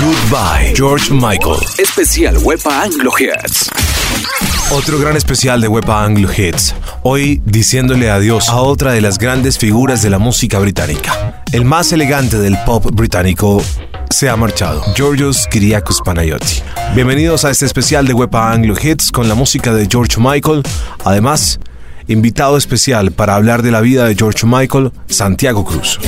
Goodbye, George Michael. Especial Wepa Anglo Hits. Otro gran especial de Wepa Anglo Hits. Hoy diciéndole adiós a otra de las grandes figuras de la música británica. El más elegante del pop británico se ha marchado. Georgios Kyriakos Panayoti. Bienvenidos a este especial de Wepa Anglo Hits con la música de George Michael. Además, invitado especial para hablar de la vida de George Michael, Santiago Cruz.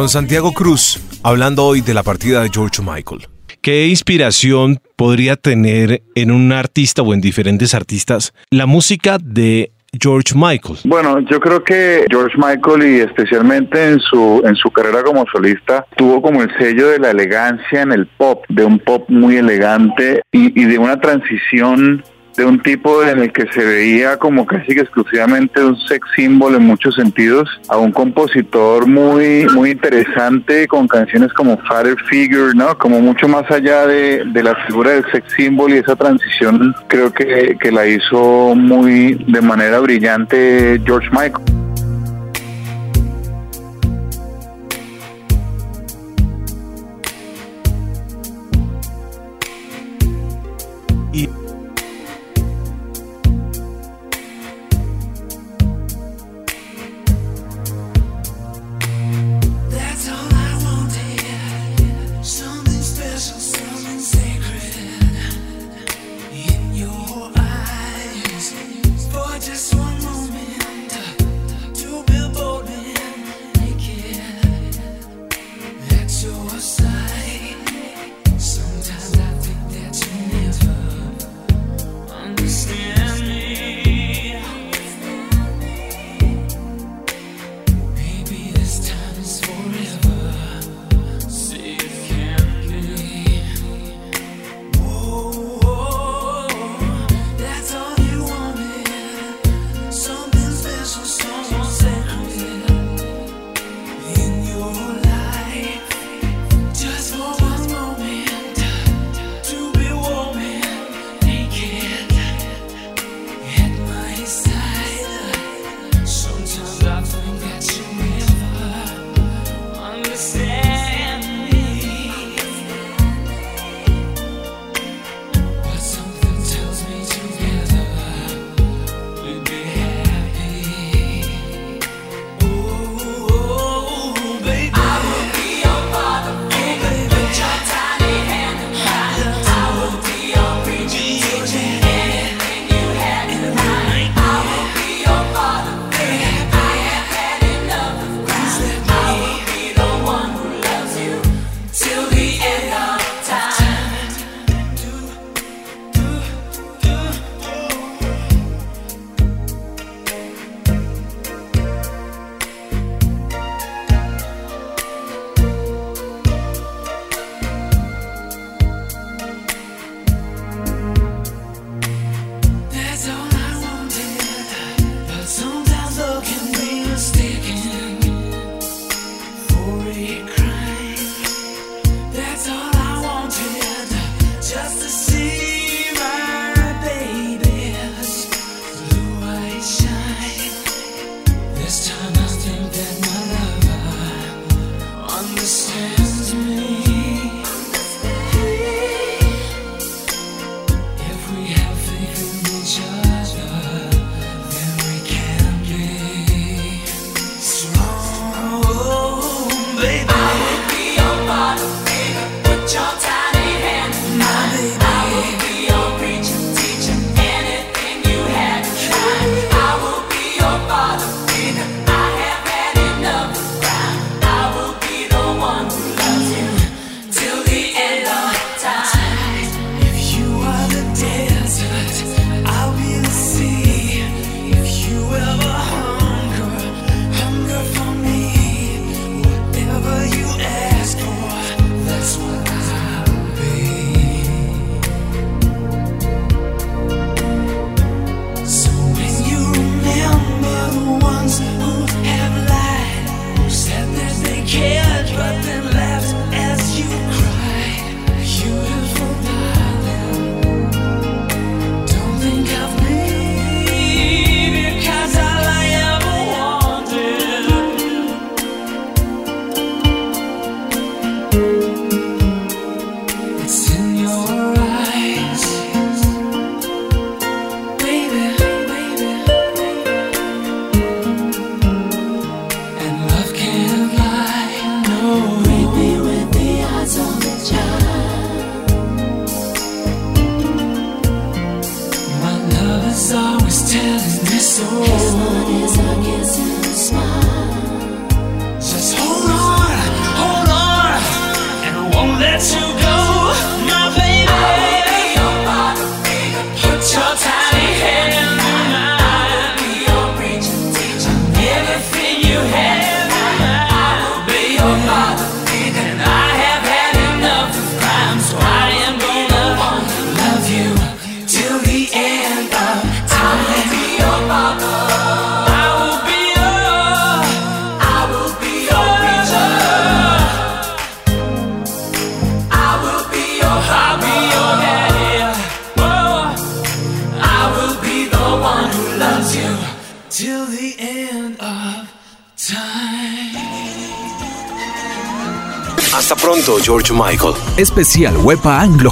Con Santiago Cruz, hablando hoy de la partida de George Michael. ¿Qué inspiración podría tener en un artista o en diferentes artistas la música de George Michael? Bueno, yo creo que George Michael y especialmente en su en su carrera como solista tuvo como el sello de la elegancia en el pop, de un pop muy elegante y, y de una transición de un tipo en el que se veía como casi que exclusivamente un sex symbol en muchos sentidos, a un compositor muy muy interesante con canciones como Father Figure, ¿no? Como mucho más allá de, de la figura del sex symbol y esa transición creo que, que la hizo muy de manera brillante George Michael. Michael. Especial Wepa Anglo.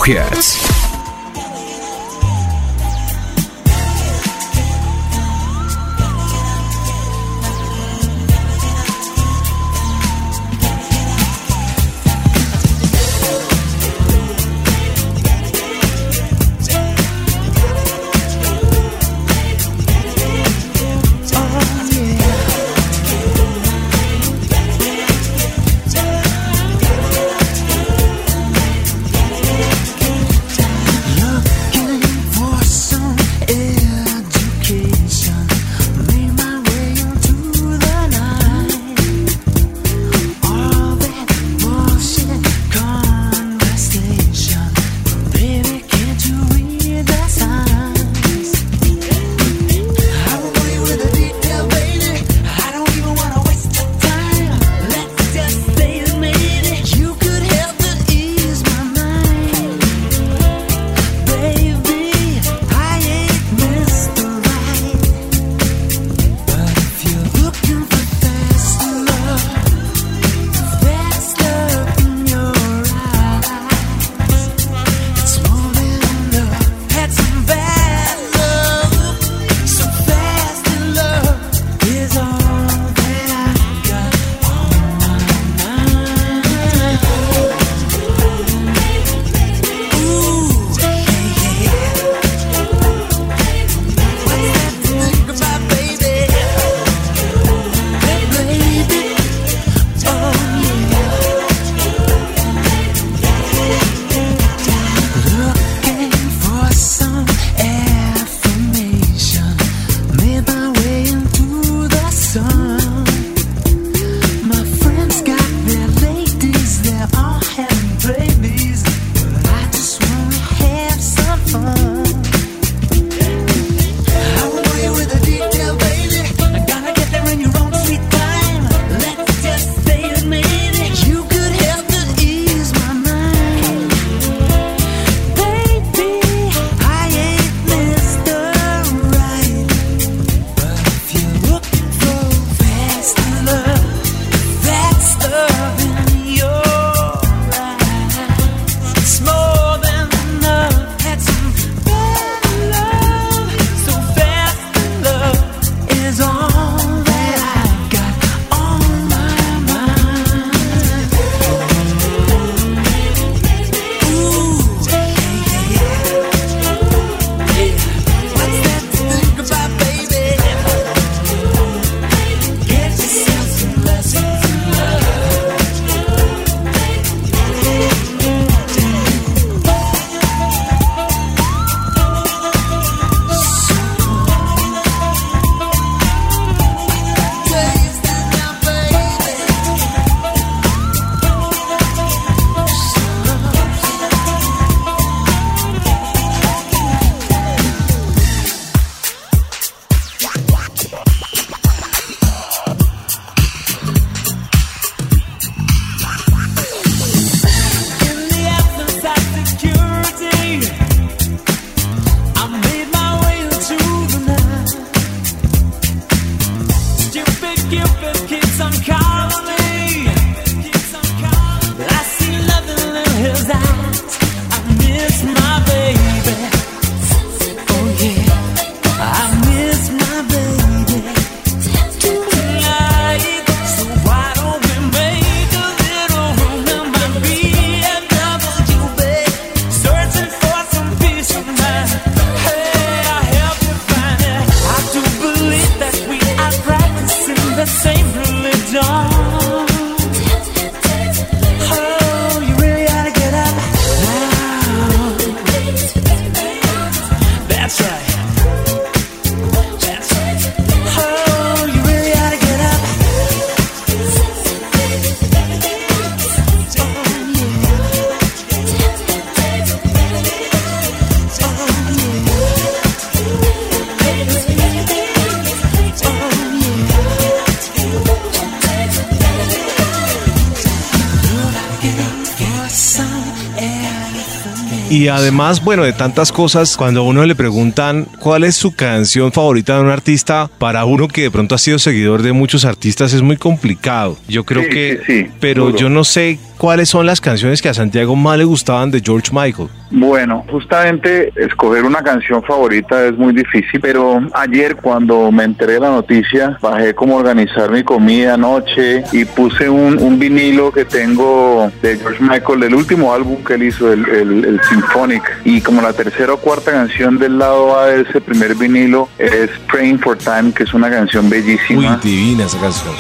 Y además, bueno, de tantas cosas, cuando a uno le preguntan cuál es su canción favorita de un artista, para uno que de pronto ha sido seguidor de muchos artistas es muy complicado. Yo creo que, sí, sí, pero yo no sé cuáles son las canciones que a Santiago más le gustaban de George Michael. Bueno, justamente escoger una canción favorita es muy difícil, pero ayer cuando me enteré de la noticia, bajé cómo organizar mi comida anoche y puse un, vinilo que tengo de George Michael, del último álbum que él hizo, el, el Symphonic, y como la tercera o cuarta canción del lado A de ese primer vinilo es Praying for Time, que es una canción bellísima. Muy divina esa canción.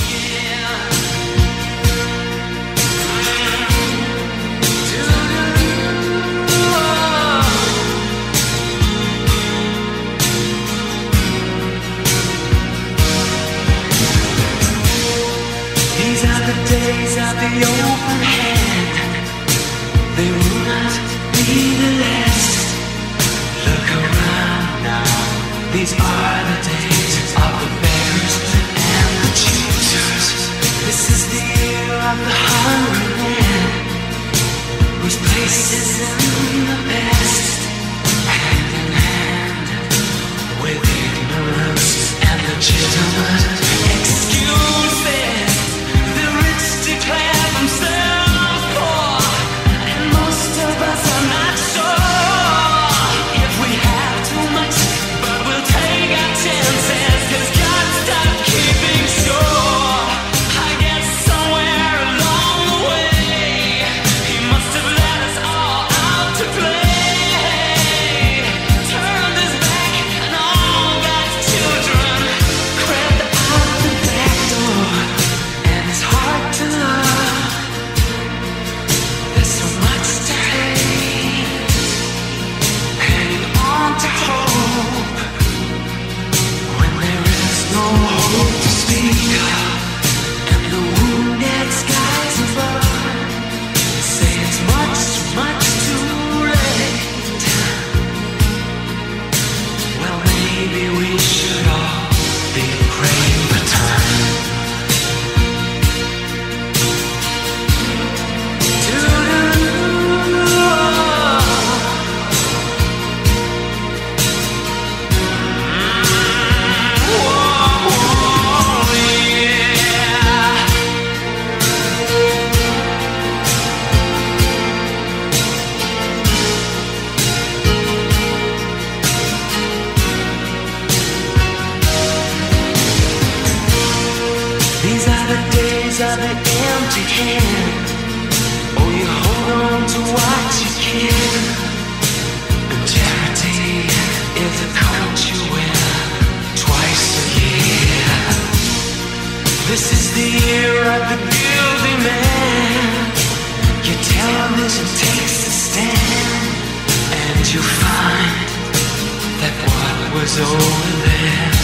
always over there.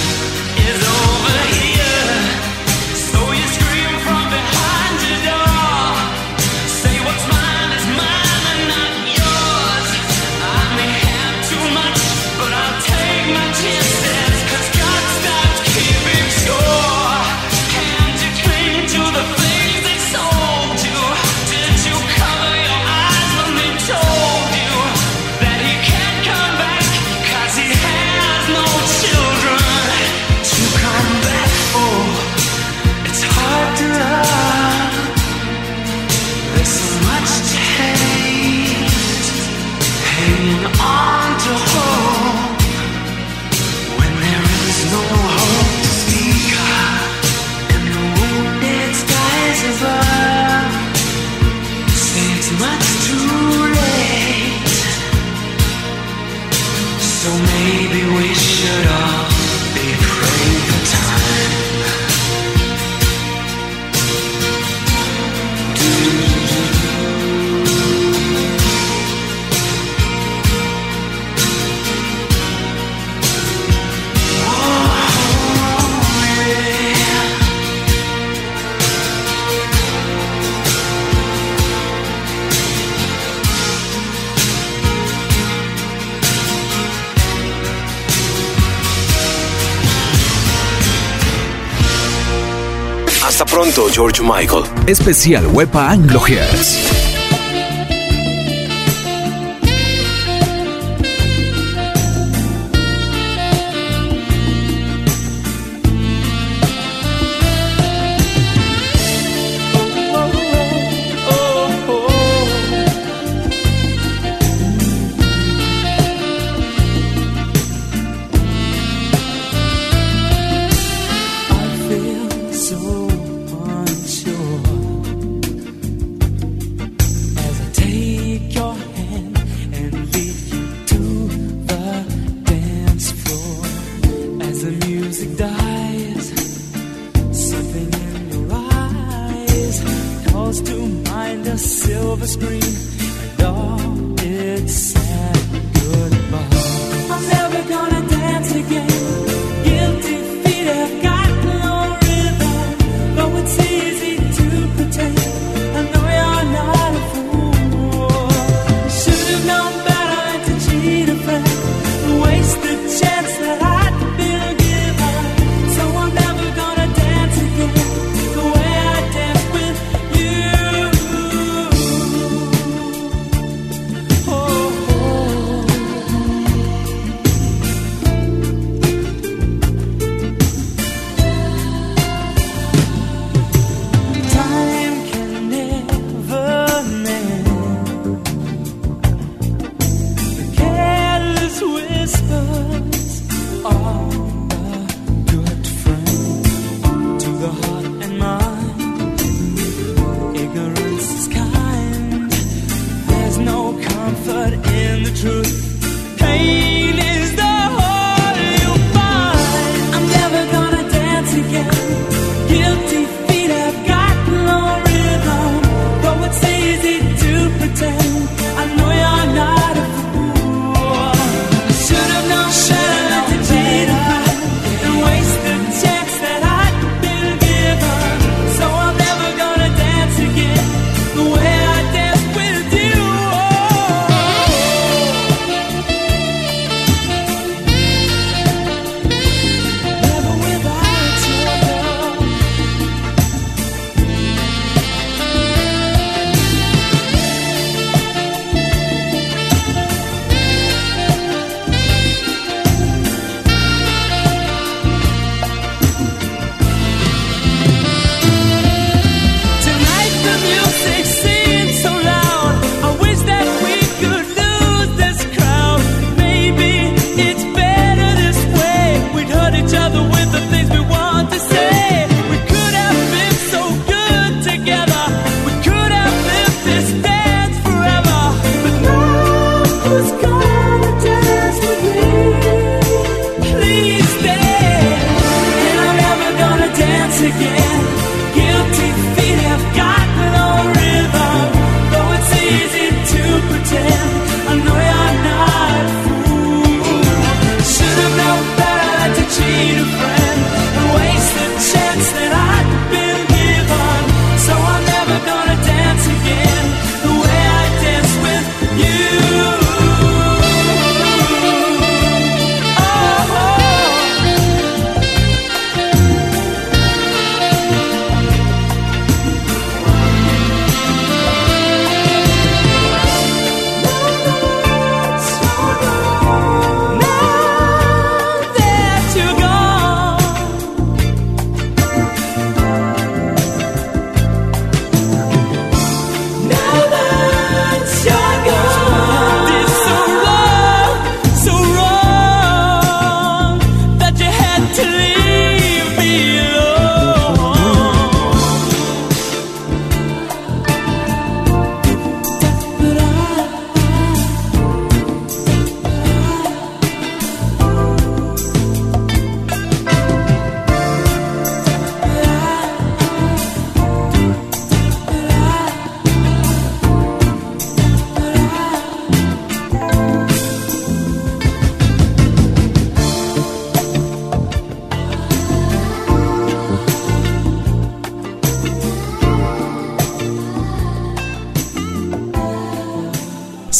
pronto, George Michael. Especial Wepa Anglo Hairs.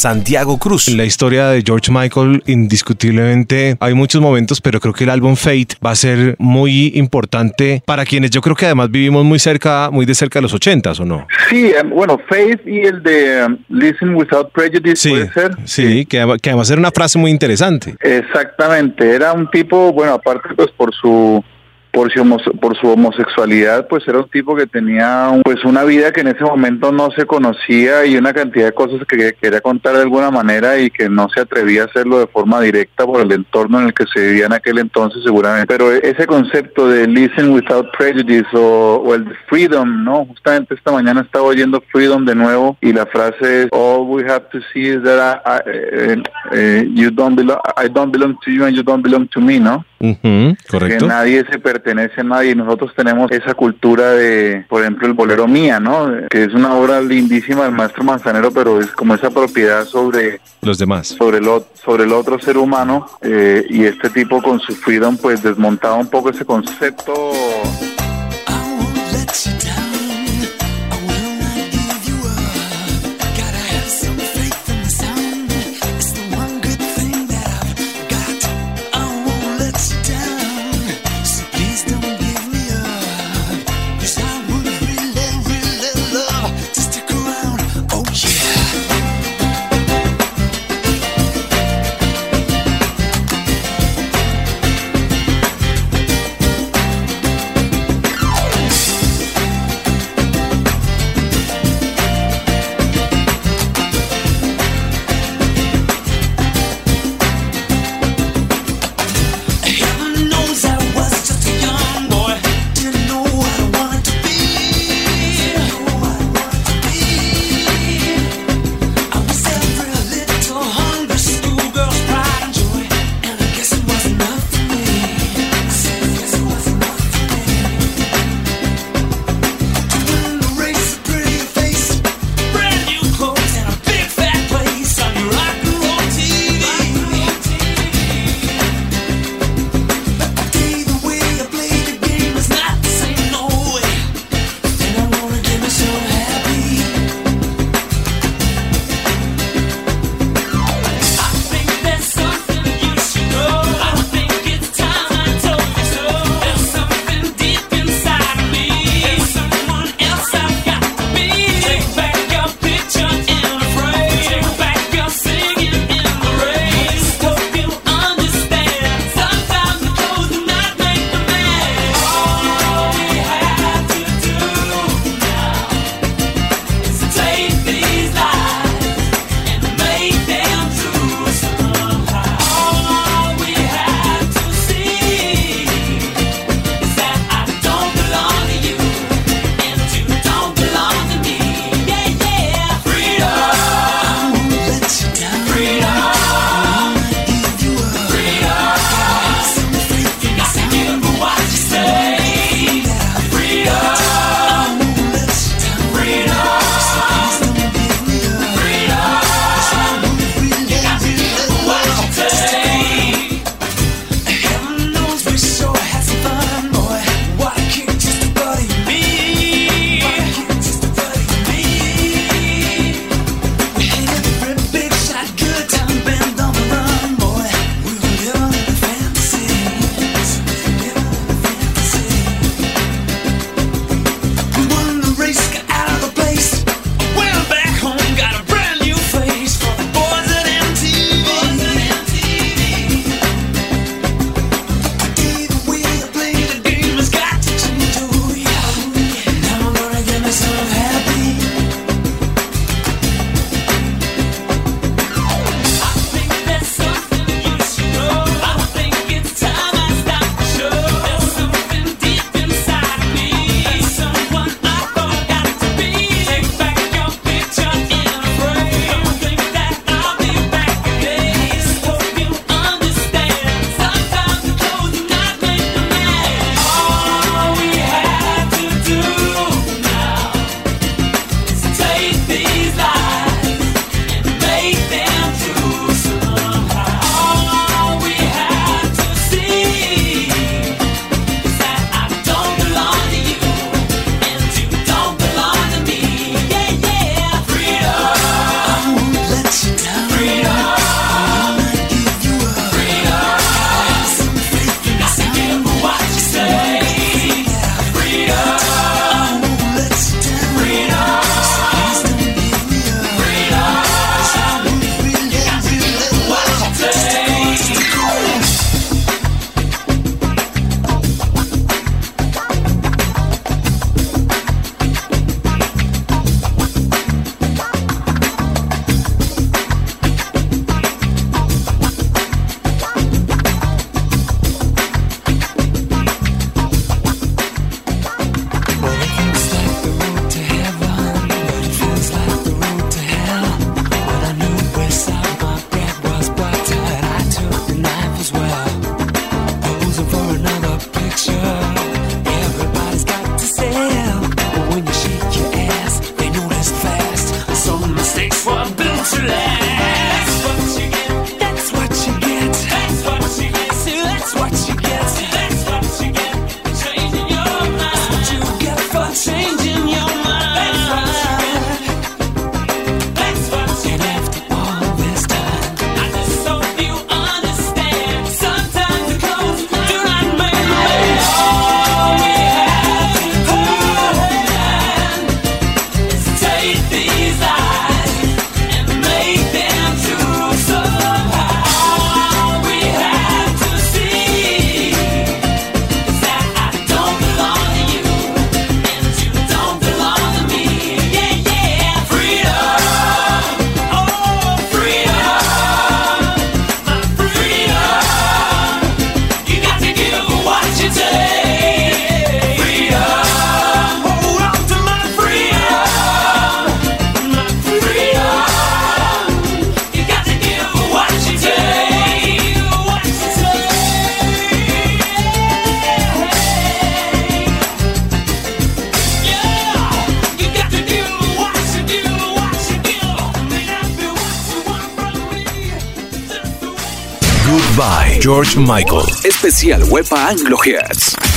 Santiago Cruz. En la historia de George Michael, indiscutiblemente hay muchos momentos, pero creo que el álbum Fate va a ser muy importante para quienes yo creo que además vivimos muy cerca, muy de cerca de los ochentas, ¿o no? Sí, em, bueno, Faith y el de em, Listen Without Prejudice Sí, puede ser. sí, que, que además era una frase muy interesante. Exactamente, era un tipo, bueno, aparte pues por su por su, homo- por su homosexualidad, pues era un tipo que tenía un- pues una vida que en ese momento no se conocía y una cantidad de cosas que quería contar de alguna manera y que no se atrevía a hacerlo de forma directa por el entorno en el que se vivía en aquel entonces seguramente. Pero ese concepto de listen without prejudice o, o el freedom, ¿no? Justamente esta mañana estaba oyendo freedom de nuevo y la frase es all we have to see is that I, I, eh, eh, you don't belong, I don't belong to you and you don't belong to me, ¿no? Ujú, que correcto. nadie se pertenece pertenece a nadie y nosotros tenemos esa cultura de, por ejemplo, el bolero mía, ¿no? Que es una obra lindísima del maestro Manzanero, pero es como esa propiedad sobre Los demás. sobre el, sobre el otro ser humano eh, y este tipo con su freedom pues desmontaba un poco ese concepto Goodbye, George Michael. Especial Wepa Anglo Hits.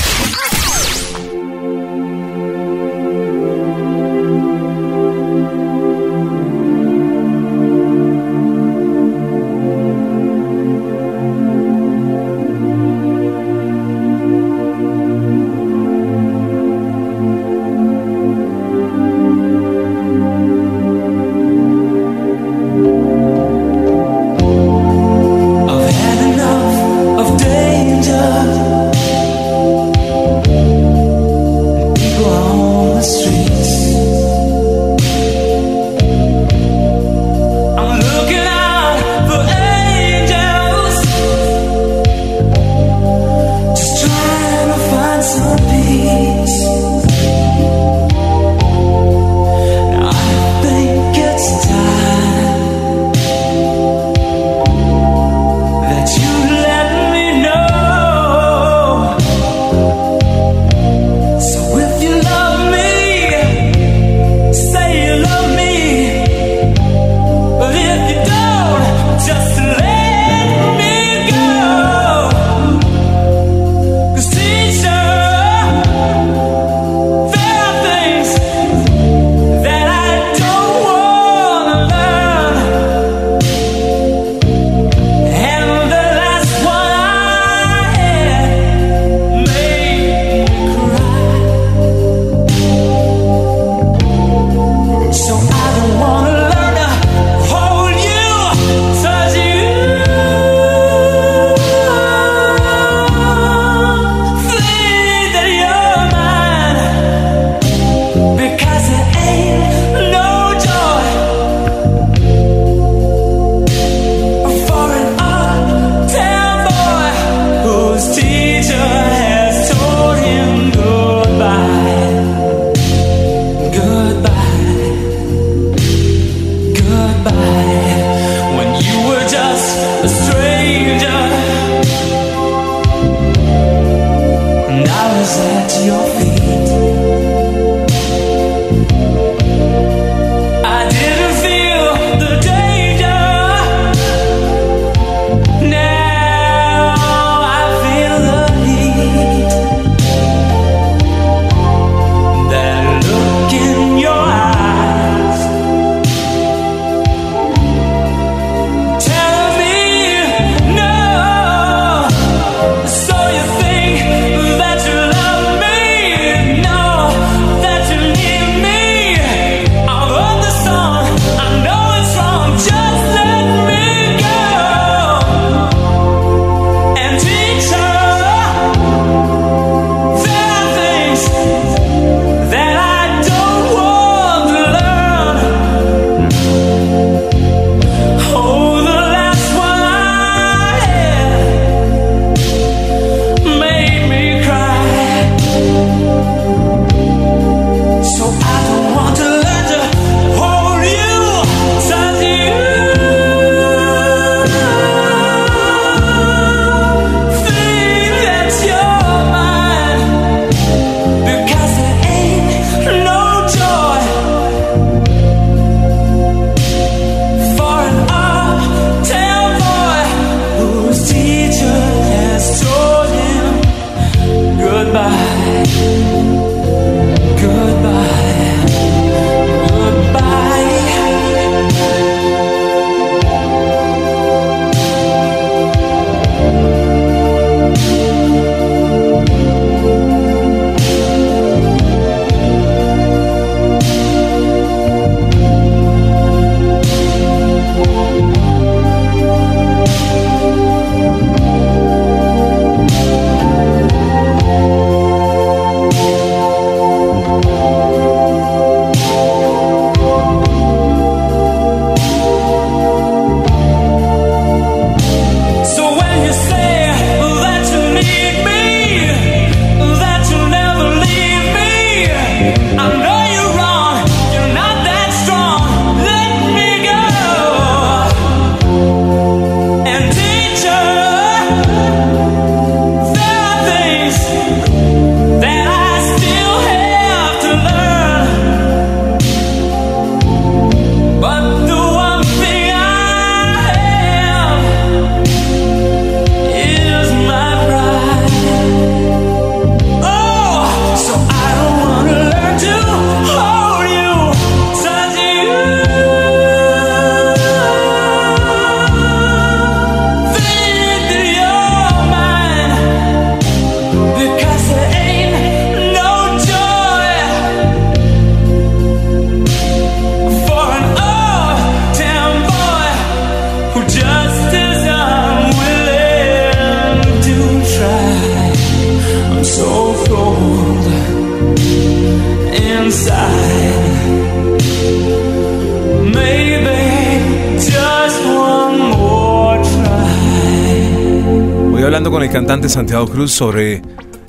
Cruz sobre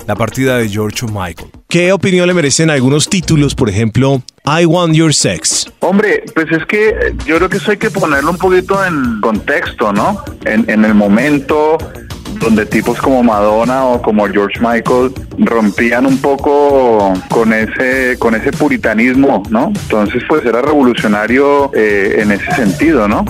la partida de George Michael. ¿Qué opinión le merecen algunos títulos, por ejemplo, I Want Your Sex? Hombre, pues es que yo creo que eso hay que ponerlo un poquito en contexto, ¿no? En, en el momento donde tipos como Madonna o como George Michael rompían un poco con ese con ese puritanismo, ¿no? Entonces pues era revolucionario eh, en ese sentido, ¿no?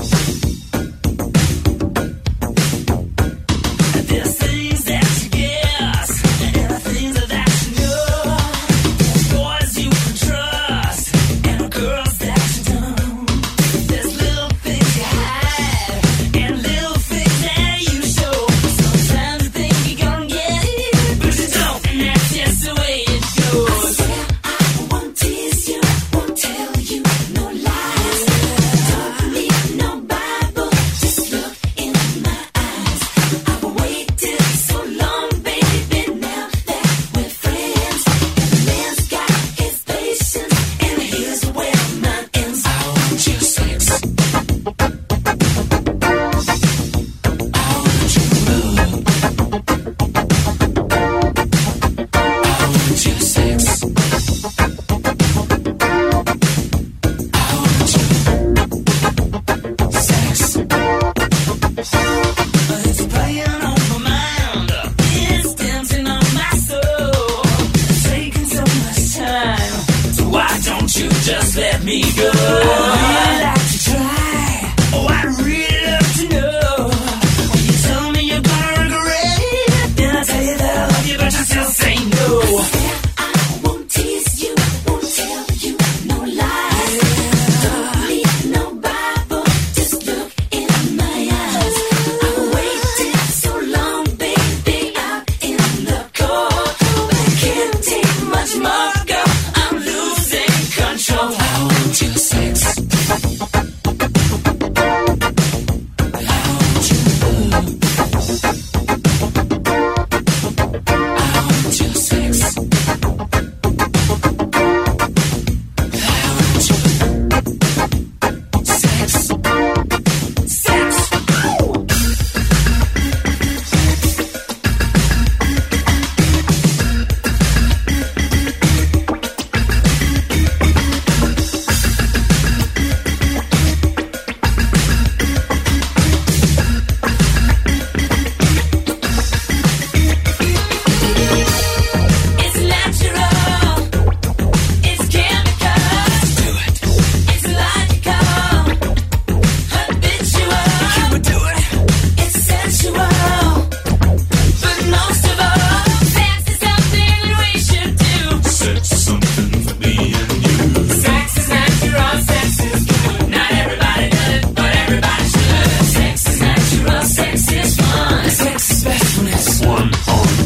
one on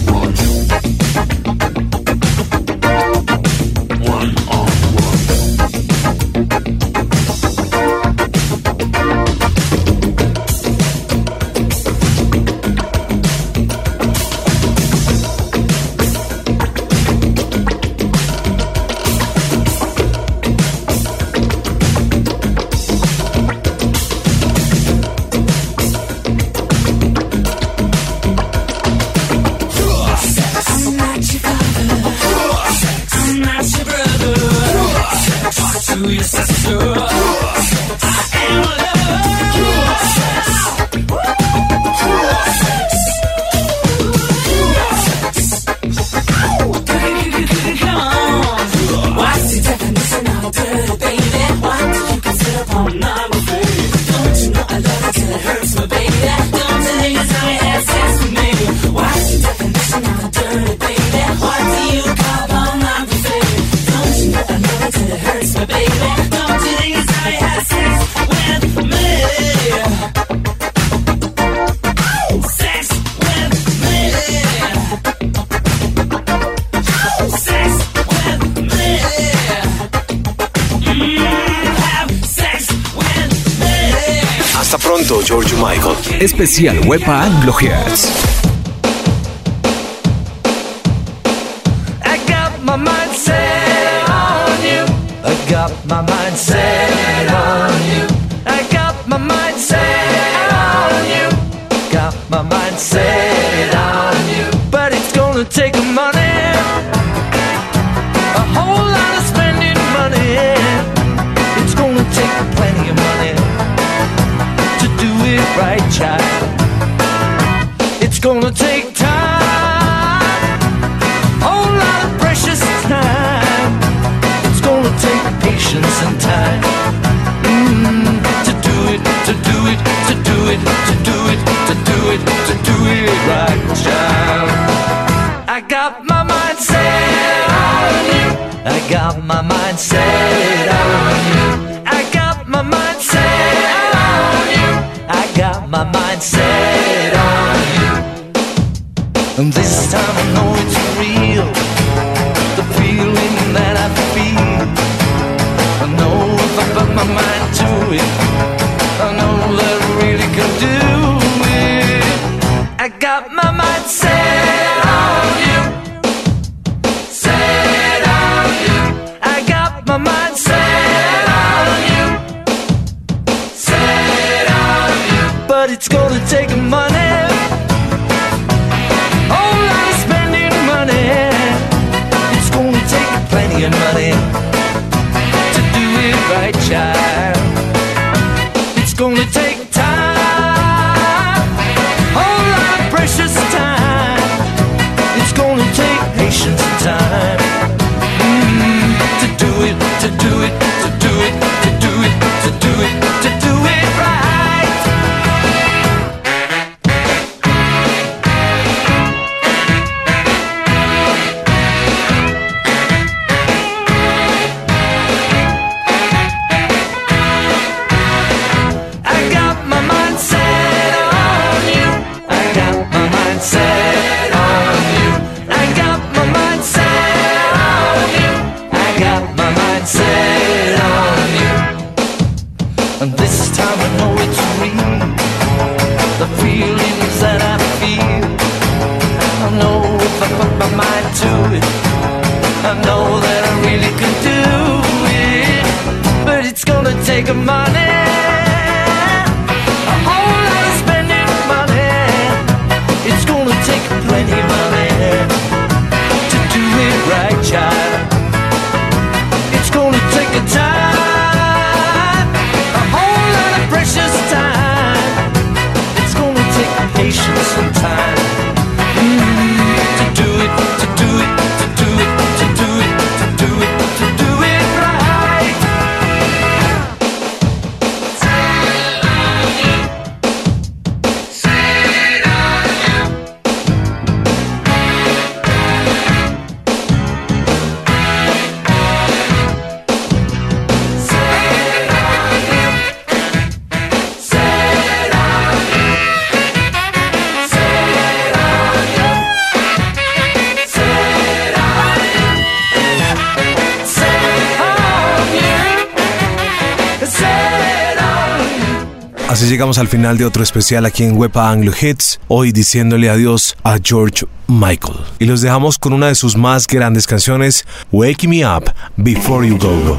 especial Wepa I got my mind set on you. I got my mind set on you. I got my mind set on you. Got my mind set on you. But it's gonna take a got my mind set on you. I got my mind set on you. I got my mind set on you. And this time I know it's real. The feeling that I feel. I know if I put my mind to it. money to do it right, child. llegamos al final de otro especial aquí en Wepa Anglo Hits, hoy diciéndole adiós a George Michael. Y los dejamos con una de sus más grandes canciones, Wake Me Up Before You Go.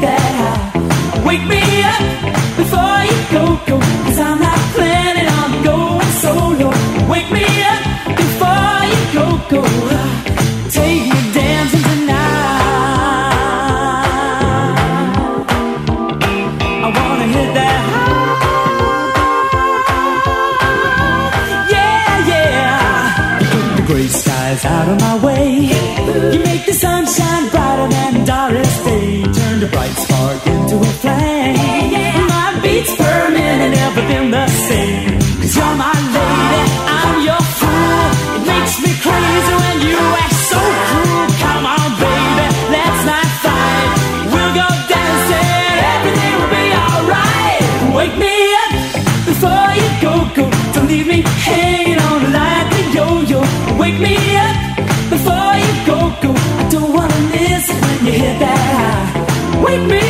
that hanging on like a yo-yo. Wake me up before you go go. I don't wanna miss it when you hit that high. Wake me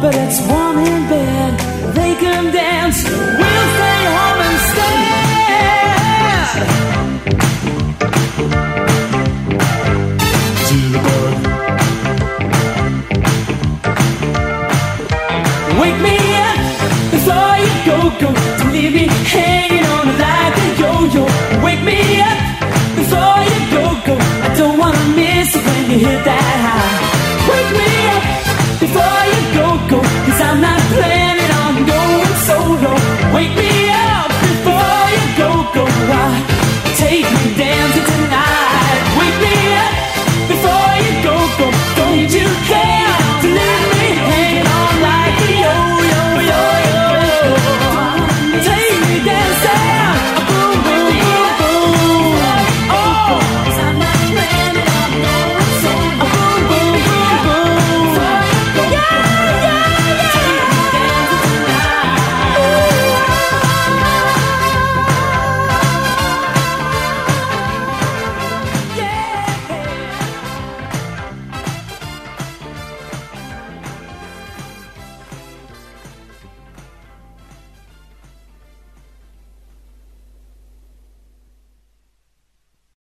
but it's warm in bed. They can dance. We'll stay home and. To the. Wake me up before you go, go. Don't leave me hanging on. Wake me up before you go, go. I don't wanna miss it when you hit that high.